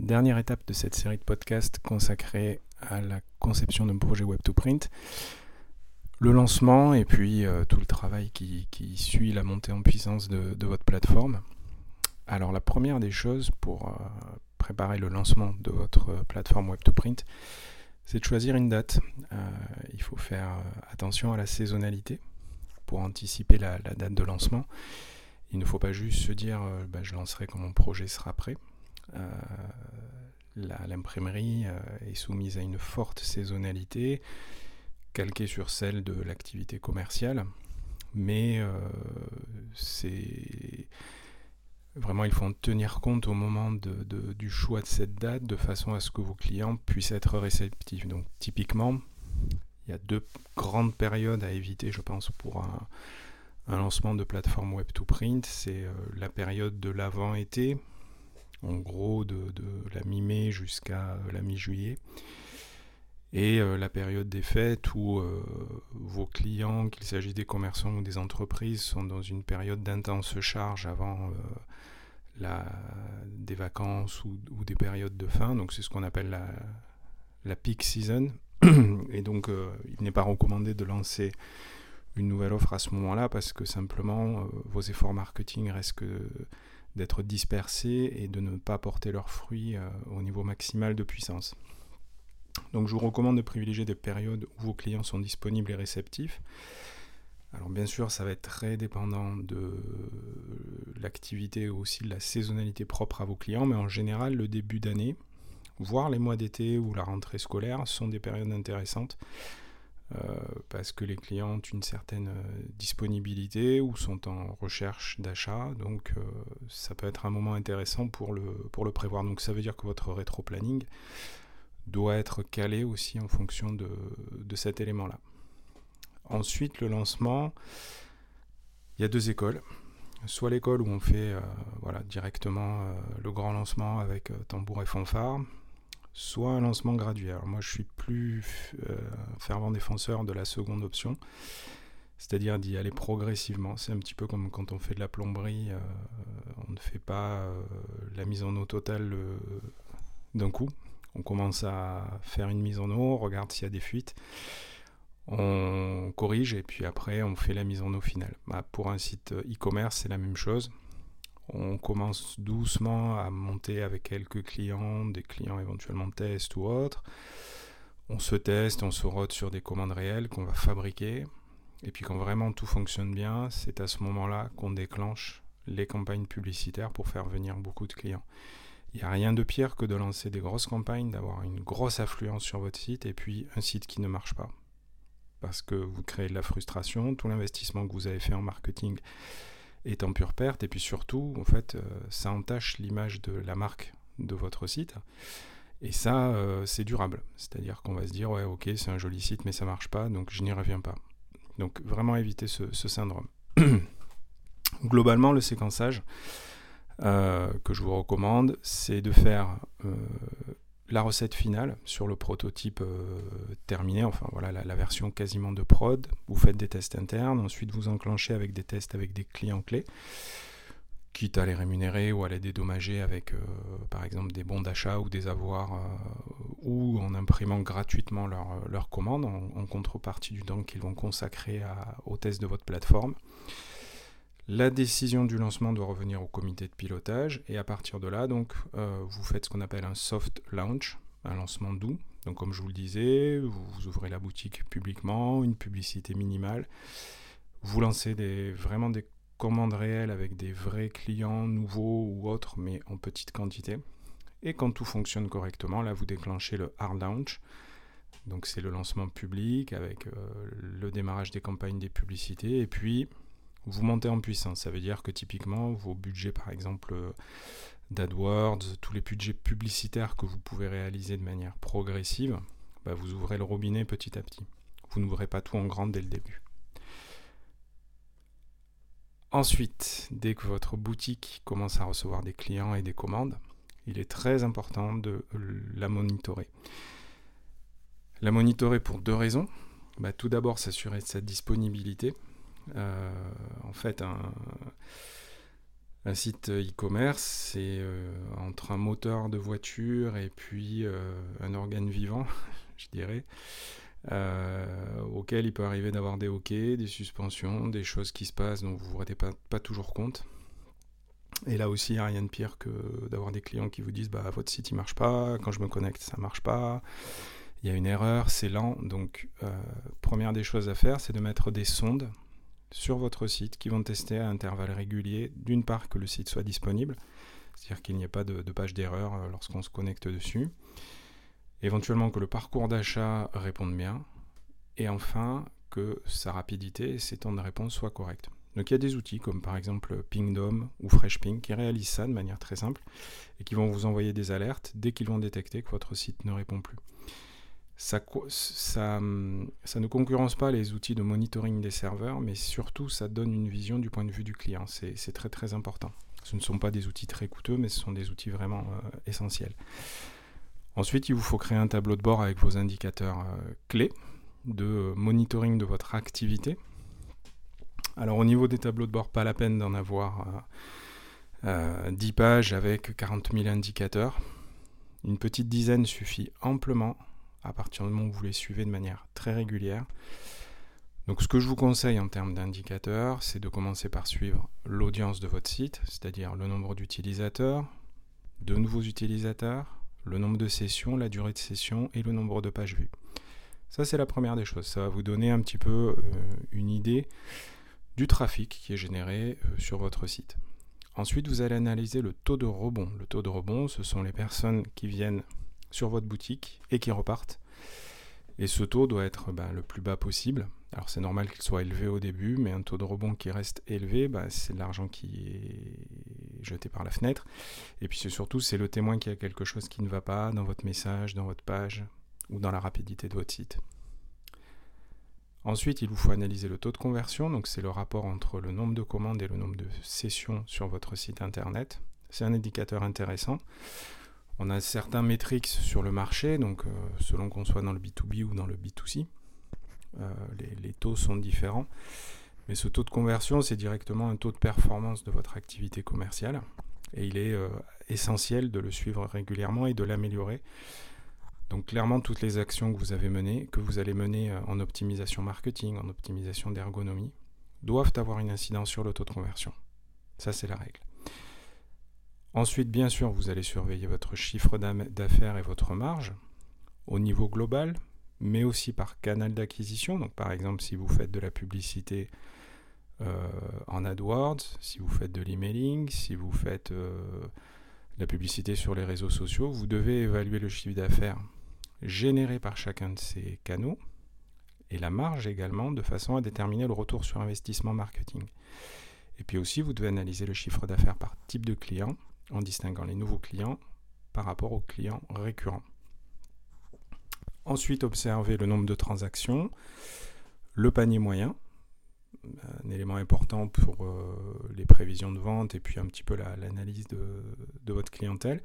Dernière étape de cette série de podcasts consacrée à la conception d'un projet web to print, le lancement et puis euh, tout le travail qui, suit la montée en puissance de, votre plateforme. Alors la première des choses pour euh, préparer le lancement de votre plateforme web to print, c'est de choisir une date. Euh, il faut faire attention à la saisonnalité pour anticiper la date de lancement. Il ne faut pas juste se dire euh, bah, je lancerai quand mon projet sera prêt. Euh, l'imprimerie euh, est soumise à une forte saisonnalité, calquée sur celle de l'activité commerciale, mais c'est vraiment il faut en tenir compte au moment du choix de cette date de façon à ce que vos clients puissent être réceptifs. Donc typiquement, il y a deux grandes périodes à éviter, je pense, pour un, lancement de plateforme web to print, c'est euh, la période de l'avant-été, en gros de, la mi-mai jusqu'à euh, la mi-juillet, et euh, la période des fêtes où vos clients, qu'il s'agisse des commerçants ou des entreprises, sont dans une période d'intense charge avant la, des vacances ou, des périodes de fin. Donc c'est ce qu'on appelle la, la peak season. Et donc il n'est pas recommandé de lancer une nouvelle offre à ce moment-là parce que simplement euh, vos efforts marketing risquent d'être dispersés et de ne pas porter leurs fruits euh, au niveau maximal de puissance. Donc je vous recommande de privilégier des périodes où vos clients sont disponibles et réceptifs. Alors bien sûr, ça va être très dépendant de l'activité ou aussi de la saisonnalité propre à vos clients, mais en général, le début d'année, voire les mois d'été ou la rentrée scolaire sont des périodes intéressantes parce que les clients ont une certaine euh, disponibilité ou sont en recherche d'achat. Donc euh, ça peut être un moment intéressant pour le, pour le prévoir. Donc ça veut dire que votre rétro-planning doit être calé aussi en fonction de, de cet élément-là. Ensuite, le lancement, il y a deux écoles. Soit l'école où on fait voilà, directement le grand lancement avec tambour et fanfare, soit un lancement graduel. moi, je suis plus euh, fervent défenseur de la seconde option, c'est-à-dire d'y aller progressivement. C'est un petit peu comme quand on fait de la plomberie, euh, on ne fait pas euh, la mise en eau totale d'un coup. On commence à faire une mise en eau, on regarde s'il y a des fuites, on corrige et puis après on fait la mise en eau finale. Bah, pour un site e-commerce, c'est la même chose on commence doucement à monter avec quelques clients, des clients éventuellement test ou autres. On se teste, on se rôde sur des commandes réelles qu'on va fabriquer. Et puis quand vraiment tout fonctionne bien, c'est à ce moment-là qu'on déclenche les campagnes publicitaires pour faire venir beaucoup de clients. Il n'y a rien de pire que de lancer des grosses campagnes, d'avoir une grosse affluence sur votre site et puis un site qui ne marche pas. Parce que vous créez de la frustration, tout l'investissement que vous avez fait en marketing est en pure perte. Et puis surtout, en fait, euh, ça entache l'image de la marque de votre site. Et ça, euh, c'est durable. C'est-à-dire qu'on va se dire, ouais, ok, c'est un joli site, mais ça marche pas, donc je n'y reviens pas. Donc vraiment éviter ce, syndrome. Globalement, le séquençage euh, que je vous recommande, c'est de faire la recette finale sur le prototype euh, terminé, enfin voilà la, version quasiment de prod. Vous faites des tests internes, ensuite vous enclenchez avec des tests avec des clients clés, quitte à les rémunérer ou à les dédommager avec euh, par exemple des bons d'achat ou des avoirs euh, ou en imprimant gratuitement leur, leur commande en, contrepartie du temps qu'ils vont consacrer au test de votre plateforme. La décision du lancement doit revenir au comité de pilotage et à partir de là, donc, euh, vous faites ce qu'on appelle un soft launch, un lancement doux. Donc, comme je vous le disais, vous, ouvrez la boutique publiquement, une publicité minimale. Vous lancez vraiment des commandes réelles avec des vrais clients nouveaux ou autres, mais en petite quantité. Et quand tout fonctionne correctement, là, vous déclenchez le hard launch. Donc, c'est le lancement public avec euh, le démarrage des campagnes des publicités. Et puis, vous montez en puissance. Ça veut dire que typiquement, vos budgets, par exemple, euh, d'AdWords, tous les budgets publicitaires que vous pouvez réaliser de manière progressive, bah, vous ouvrez le robinet petit à petit. Vous n'ouvrez pas tout en grand dès le début. Ensuite, dès que votre boutique commence à recevoir des clients et des commandes, il est très important de la monitorer. La monitorer pour deux raisons. Bah, tout d'abord, s'assurer de sa disponibilité, en fait, Un site e-commerce, c'est entre un moteur de voiture et puis un organe vivant, je dirais. Euh, auquel il peut arriver d'avoir des OK, des suspensions, des choses qui se passent dont vous ne vous rendez pas, toujours compte. Et là aussi, il n'y a rien de pire que d'avoir des clients qui vous disent bah, votre site il marche pas, quand je me connecte ça marche pas, il y a une erreur, c'est lent. Donc, euh, première des choses à faire, c'est de mettre des sondes sur votre site qui vont tester à intervalles réguliers, d'une part que le site soit disponible, c'est-à-dire qu'il n'y ait pas de, page d'erreur euh, lorsqu'on se connecte dessus, éventuellement que le parcours d'achat réponde bien, et enfin que sa rapidité et ses temps de réponse soient corrects. Donc il y a des outils comme par exemple Pingdom ou FreshPing qui réalisent ça de manière très simple et qui vont vous envoyer des alertes dès qu'ils vont détecter que votre site ne répond plus. Ça, ne concurrence pas les outils de monitoring des serveurs, mais surtout ça donne une vision du point de vue du client. C'est très très important. Ce ne sont pas des outils très coûteux, mais ce sont des outils vraiment euh, essentiels. Ensuite, il vous faut créer un tableau de bord avec vos indicateurs euh, clés de monitoring de votre activité. Alors au niveau des tableaux de bord, pas la peine d'en avoir 10 euh, euh, pages avec 40 000 indicateurs. Une petite dizaine suffit amplement à partir du moment où vous les suivez de manière très régulière. Donc ce que je vous conseille en termes d'indicateurs, c'est de commencer par suivre l'audience de votre site, c'est-à-dire le nombre d'utilisateurs, de nouveaux utilisateurs, le nombre de sessions, la durée de session et le nombre de pages vues. Ça, c'est la première des choses. Ça va vous donner un petit peu euh, une idée du trafic qui est généré euh, sur votre site. Ensuite, vous allez analyser le taux de rebond. Le taux de rebond, ce sont les personnes qui viennent sur votre boutique et qui repartent. Et ce taux doit être ben, le plus bas possible. Alors c'est normal qu'il soit élevé au début, mais un taux de rebond qui reste élevé, ben, c'est de l'argent qui est jeté par la fenêtre. Et puis surtout, c'est le témoin qui a quelque chose qui ne va pas dans votre message, dans votre page ou dans la rapidité de votre site. Ensuite, il vous faut analyser le taux de conversion, donc c'est le rapport entre le nombre de commandes et le nombre de sessions sur votre site internet. C'est un indicateur intéressant. On a certains métriques sur le marché, donc euh, selon qu'on soit dans le B2B ou dans le B2C, euh, les, taux sont différents. Mais ce taux de conversion, c'est directement un taux de performance de votre activité commerciale. Et il est euh, essentiel de le suivre régulièrement et de l'améliorer. Donc clairement, toutes les actions que vous avez menées, que vous allez mener en optimisation marketing, en optimisation d'ergonomie, doivent avoir une incidence sur le taux de conversion. Ça, c'est la règle. Ensuite, bien sûr, vous allez surveiller votre chiffre d'affaires et votre marge au niveau global, mais aussi par canal d'acquisition. Donc, par exemple, si vous faites de la publicité euh, en AdWords, si vous faites de l'emailing, si vous faites euh, de la publicité sur les réseaux sociaux, vous devez évaluer le chiffre d'affaires généré par chacun de ces canaux et la marge également de façon à déterminer le retour sur investissement marketing. Et puis aussi, vous devez analyser le chiffre d'affaires par type de client en distinguant les nouveaux clients par rapport aux clients récurrents. Ensuite, observez le nombre de transactions, le panier moyen, un élément important pour euh, les prévisions de vente et puis un petit peu l'analyse de, votre clientèle,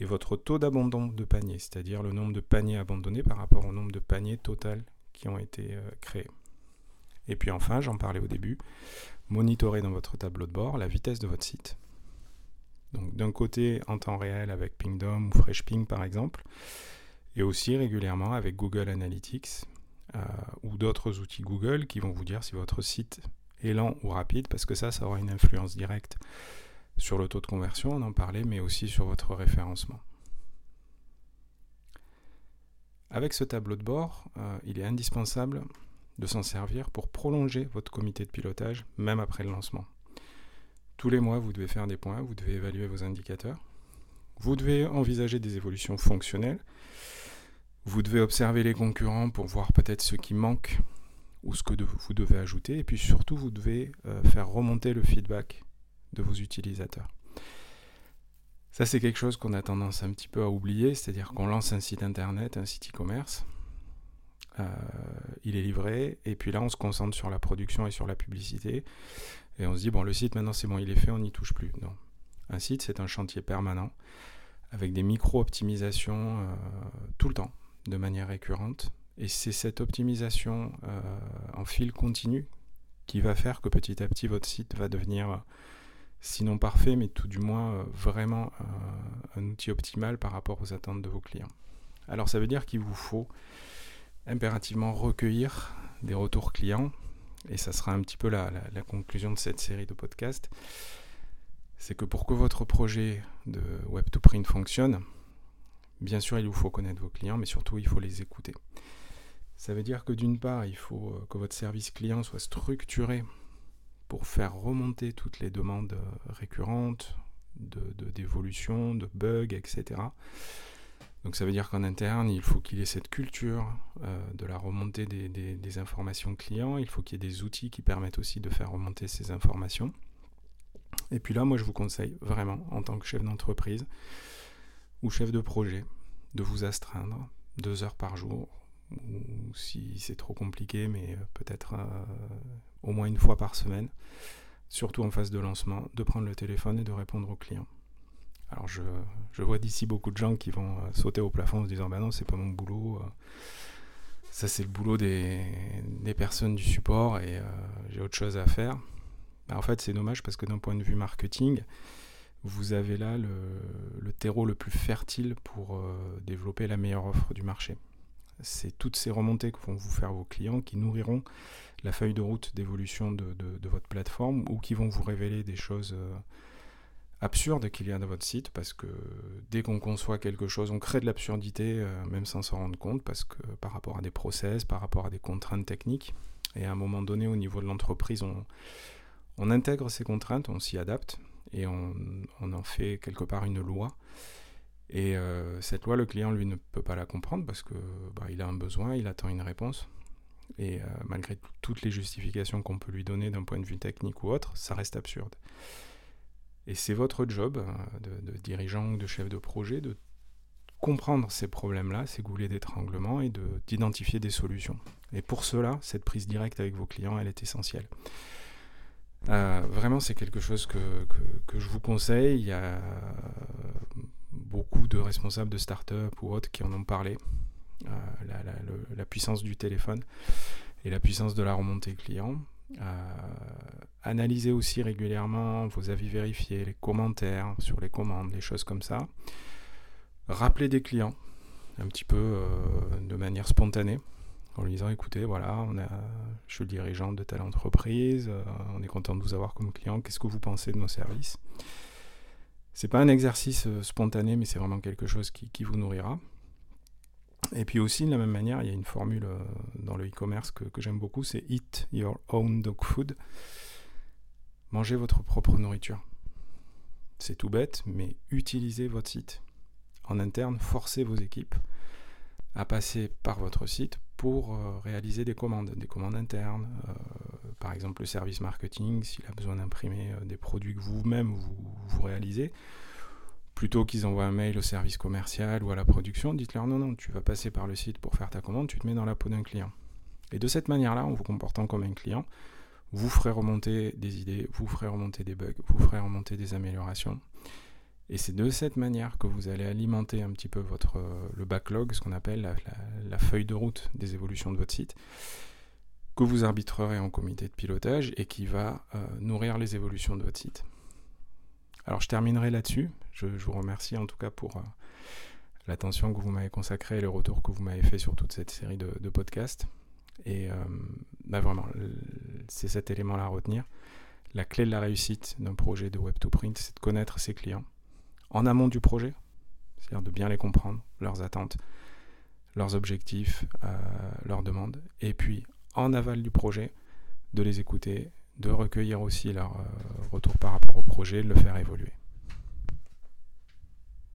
et votre taux d'abandon de panier, c'est-à-dire le nombre de paniers abandonnés par rapport au nombre de paniers total qui ont été euh, créés. Et puis enfin, j'en parlais au début, monitorez dans votre tableau de bord la vitesse de votre site. Donc d'un côté en temps réel avec Pingdom ou FreshPing par exemple, et aussi régulièrement avec Google Analytics euh, ou d'autres outils Google qui vont vous dire si votre site est lent ou rapide, parce que ça, ça aura une influence directe sur le taux de conversion, on en parlait, mais aussi sur votre référencement. Avec ce tableau de bord, euh, il est indispensable de s'en servir pour prolonger votre comité de pilotage, même après le lancement. Tous les mois, vous devez faire des points, vous devez évaluer vos indicateurs. Vous devez envisager des évolutions fonctionnelles. Vous devez observer les concurrents pour voir peut-être ce qui manque ou ce que vous devez ajouter. Et puis surtout, vous devez euh, faire remonter le feedback de vos utilisateurs. Ça, c'est quelque chose qu'on a tendance un petit peu à oublier, c'est-à-dire qu'on lance un site internet, un site e-commerce, euh, il est livré, et puis là, on se concentre sur la production et sur la publicité. Et on se dit, bon, le site, maintenant, c'est bon, il est fait, on n'y touche plus. Non. Un site, c'est un chantier permanent, avec des micro-optimisations euh, tout le temps, de manière récurrente. Et c'est cette optimisation euh, en fil continu qui va faire que petit à petit, votre site va devenir sinon parfait, mais tout du moins vraiment un outil optimal par rapport aux attentes de vos clients. Alors ça veut dire qu'il vous faut impérativement recueillir des retours clients, et ça sera un petit peu la, conclusion de cette série de podcasts, c'est que pour que votre projet de web to print fonctionne, bien sûr il vous faut connaître vos clients, mais surtout il faut les écouter. Ça veut dire que d'une part, il faut euh, que votre service client soit structuré pour faire remonter toutes les demandes euh, récurrentes, d'évolution, de, de bugs, etc. Donc ça veut dire qu'en interne, il faut qu'il y ait cette culture euh, de la remontée des, informations clients, il faut qu'il y ait des outils qui permettent aussi de faire remonter ces informations. Et puis là, moi je vous conseille vraiment, en tant que chef d'entreprise ou chef de projet, de vous astreindre deux heures par jour, ou si c'est trop compliqué, mais peut-être euh, au moins une fois par semaine, surtout en phase de lancement, de prendre le téléphone et de répondre aux clients. Alors je, vois d'ici beaucoup de gens qui vont euh, sauter au plafond en se disant bah non c'est pas mon boulot, euh. ça c'est le boulot des, personnes du support et euh, j'ai autre chose à faire. Bah, en fait c'est dommage parce que d'un point de vue marketing, vous avez là le, terreau le plus fertile pour développer la meilleure offre du marché. C'est toutes ces remontées que vont vous faire vos clients qui nourriront la feuille de route d'évolution de, votre plateforme ou qui vont vous révéler des choses absurde qu'il y a dans votre site parce que dès qu'on conçoit quelque chose, on crée de l'absurdité euh, même sans s'en rendre compte parce que par rapport à des process, par rapport à des contraintes techniques, et à un moment donné au niveau de l'entreprise, on, intègre ces contraintes, on s'y adapte et on, on, en fait quelque part une loi. Et euh, cette loi, le client, lui, ne peut pas la comprendre parce que bah, il a un besoin, il attend une réponse. Et euh, malgré toutes les justifications qu'on peut lui donner d'un point de vue technique ou autre, ça reste absurde. Et c'est votre job euh, de, dirigeant ou de chef de projet de comprendre ces problèmes-là, ces goulets d'étranglement et d'identifier des solutions. Et pour cela, cette prise directe avec vos clients, elle est essentielle. Euh, vraiment, c'est quelque chose que, que, je vous conseille. Il y a beaucoup de responsables de start-up ou autres qui en ont parlé. Euh, la, puissance du téléphone et la puissance de la remontée client. Analysez aussi régulièrement vos avis vérifiés, les commentaires sur les commandes, les choses comme ça. Rappelez des clients un petit peu euh, de manière spontanée en lui disant écoutez voilà je suis le dirigeant de telle entreprise euh, on est content de vous avoir comme client qu'est-ce que vous pensez de nos services? C'est pas un exercice spontané mais c'est vraiment quelque chose qui vous nourrira et puis aussi, de la même manière, il y a une formule euh, dans le e-commerce que, j'aime beaucoup, c'est Eat your own dog food. Mangez votre propre nourriture. C'est tout bête, mais utilisez votre site. En interne, forcez vos équipes à passer par votre site pour euh, réaliser des commandes, des commandes internes. Euh, par exemple, le service marketing, s'il a besoin d'imprimer des produits que vous-même vous réalisez, plutôt qu'ils envoient un mail au service commercial ou à la production, dites-leur non, non, tu vas passer par le site pour faire ta commande, tu te mets dans la peau d'un client. Et de cette manière-là, en vous comportant comme un client, vous ferez remonter des idées, vous ferez remonter des bugs, vous ferez remonter des améliorations. Et c'est de cette manière que vous allez alimenter un petit peu votre, euh, le backlog, ce qu'on appelle la, feuille de route des évolutions de votre site, que vous arbitrerez en comité de pilotage et qui va euh, nourrir les évolutions de votre site. Alors je terminerai là-dessus. Je, vous remercie en tout cas pour euh, l'attention que vous m'avez consacrée et le retour que vous m'avez fait sur toute cette série de, podcasts. Et bah, vraiment, c'est cet élément-là à retenir. La clé de la réussite d'un projet de web to print, c'est de connaître ses clients en amont du projet, c'est-à-dire de bien les comprendre, leurs attentes, leurs objectifs, euh, leurs demandes, et puis en aval du projet, de les écouter, de recueillir aussi leur retour par rapport au projet, de le faire évoluer.